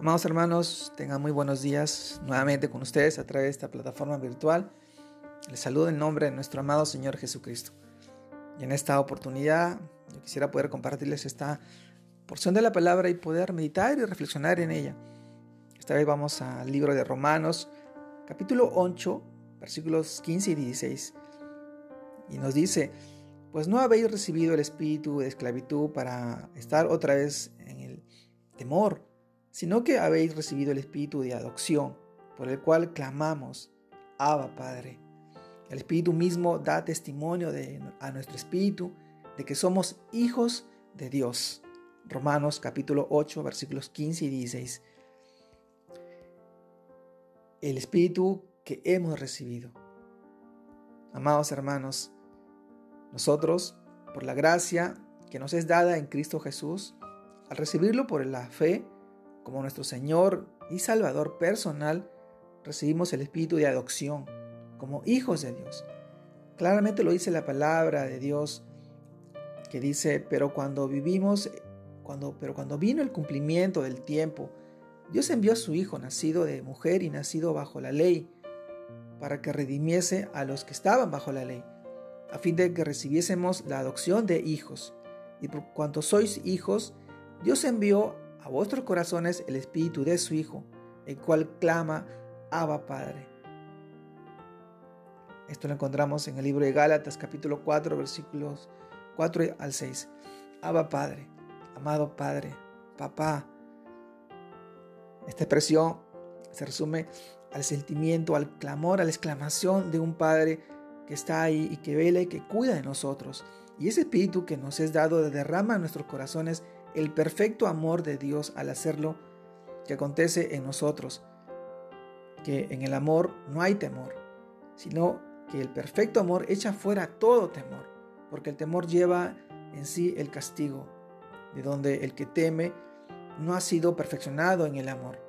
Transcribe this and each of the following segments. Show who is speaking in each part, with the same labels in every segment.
Speaker 1: Amados hermanos, tengan muy buenos días nuevamente con ustedes a través de esta plataforma virtual. Les saludo en nombre de nuestro amado Señor Jesucristo. Y en esta oportunidad yo quisiera poder compartirles esta porción de la palabra y poder meditar y reflexionar en ella. Esta vez vamos al libro de Romanos, capítulo 8, versículos 15 y 16. Y nos dice, pues no habéis recibido el espíritu de esclavitud para estar otra vez en el temor sino que habéis recibido el Espíritu de adopción, por el cual clamamos, Abba Padre. El Espíritu mismo da testimonio a nuestro Espíritu de que somos hijos de Dios. Romanos capítulo 8 versículos 15 y 16. El Espíritu que hemos recibido. Amados hermanos, nosotros, por la gracia que nos es dada en Cristo Jesús, al recibirlo por la fe, como nuestro Señor y Salvador personal, recibimos el espíritu de adopción como hijos de Dios. Claramente lo dice la palabra de Dios que dice, pero cuando vivimos, cuando, pero cuando vino el cumplimiento del tiempo, Dios envió a su Hijo, nacido de mujer y nacido bajo la ley, para que redimiese a los que estaban bajo la ley, a fin de que recibiésemos la adopción de hijos. Y por cuanto sois hijos, Dios envió a vuestros corazones el espíritu de su Hijo, el cual clama, Abba Padre. Esto lo encontramos en el libro de Gálatas capítulo 4 versículos 4 al 6. Abba Padre, amado Padre, papá. Esta expresión se resume al sentimiento, al clamor, a la exclamación de un Padre que está ahí y que vela y que cuida de nosotros. Y ese espíritu que nos es dado derrama en nuestros corazones el perfecto amor de Dios al hacerlo que acontece en nosotros, que en el amor no hay temor, sino que el perfecto amor echa fuera todo temor, porque el temor lleva en sí el castigo, de donde el que teme no ha sido perfeccionado en el amor.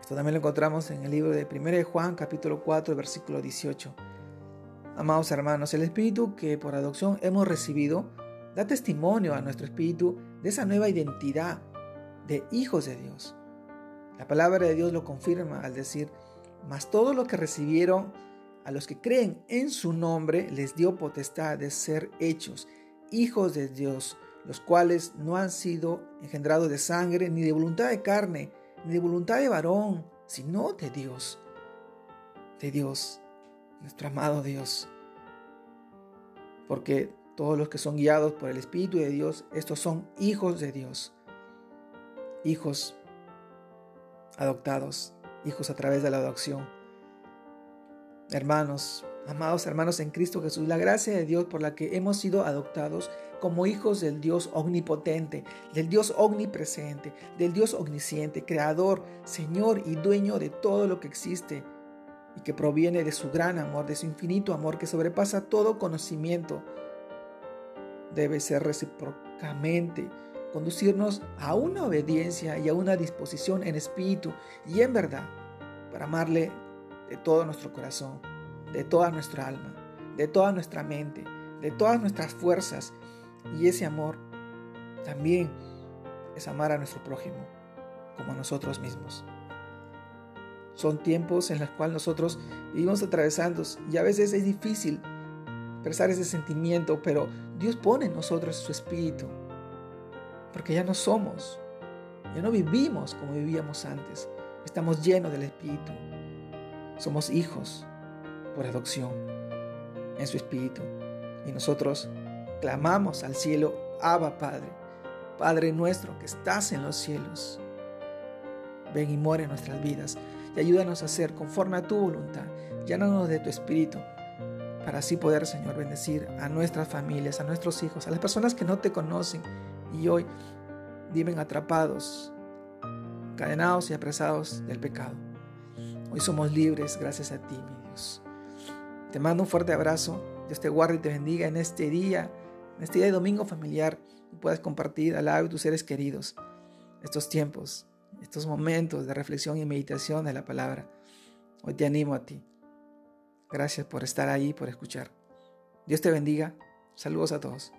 Speaker 1: Esto también lo encontramos en el libro de 1 Juan capítulo 4 versículo 18. Amados hermanos, el Espíritu que por adopción hemos recibido da testimonio a nuestro Espíritu de esa nueva identidad de hijos de Dios. La palabra de Dios lo confirma al decir, mas todos los que recibieron a los que creen en su nombre les dio potestad de ser hechos hijos de Dios, los cuales no han sido engendrados de sangre, ni de voluntad de carne, ni de voluntad de varón, sino de Dios, de Dios, nuestro amado Dios. Porque todos los que son guiados por el Espíritu de Dios, estos son hijos de Dios. Hijos adoptados, hijos a través de la adopción. Hermanos, amados hermanos en Cristo Jesús, la gracia de Dios por la que hemos sido adoptados como hijos del Dios omnipotente, del Dios omnipresente, del Dios omnisciente, creador, Señor y dueño de todo lo que existe y que proviene de su gran amor, de su infinito amor que sobrepasa todo conocimiento debe ser recíprocamente, conducirnos a una obediencia y a una disposición en espíritu y en verdad para amarle de todo nuestro corazón, de toda nuestra alma, de toda nuestra mente, de todas nuestras fuerzas. Y ese amor también es amar a nuestro prójimo como a nosotros mismos. Son tiempos en los cuales nosotros vivimos atravesando y a veces es difícil expresar ese sentimiento, pero Dios pone en nosotros su espíritu, porque ya no somos, ya no vivimos como vivíamos antes, estamos llenos del espíritu, somos hijos por adopción en su espíritu, y nosotros clamamos al cielo, Abba Padre, Padre nuestro que estás en los cielos. Ven y muere en nuestras vidas y ayúdanos a hacer conforme a tu voluntad. Llénanos de tu espíritu para así poder, Señor, bendecir a nuestras familias, a nuestros hijos, a las personas que no te conocen y hoy viven atrapados, cadenados y apresados del pecado. Hoy somos libres gracias a ti, mi Dios. Te mando un fuerte abrazo. Dios te guarde y te bendiga en este día, en este día de domingo familiar, y puedas compartir al lado de tus seres queridos estos tiempos, estos momentos de reflexión y meditación de la palabra. Hoy te animo a ti Gracias por estar ahí, por escuchar. Dios te bendiga. Saludos a todos.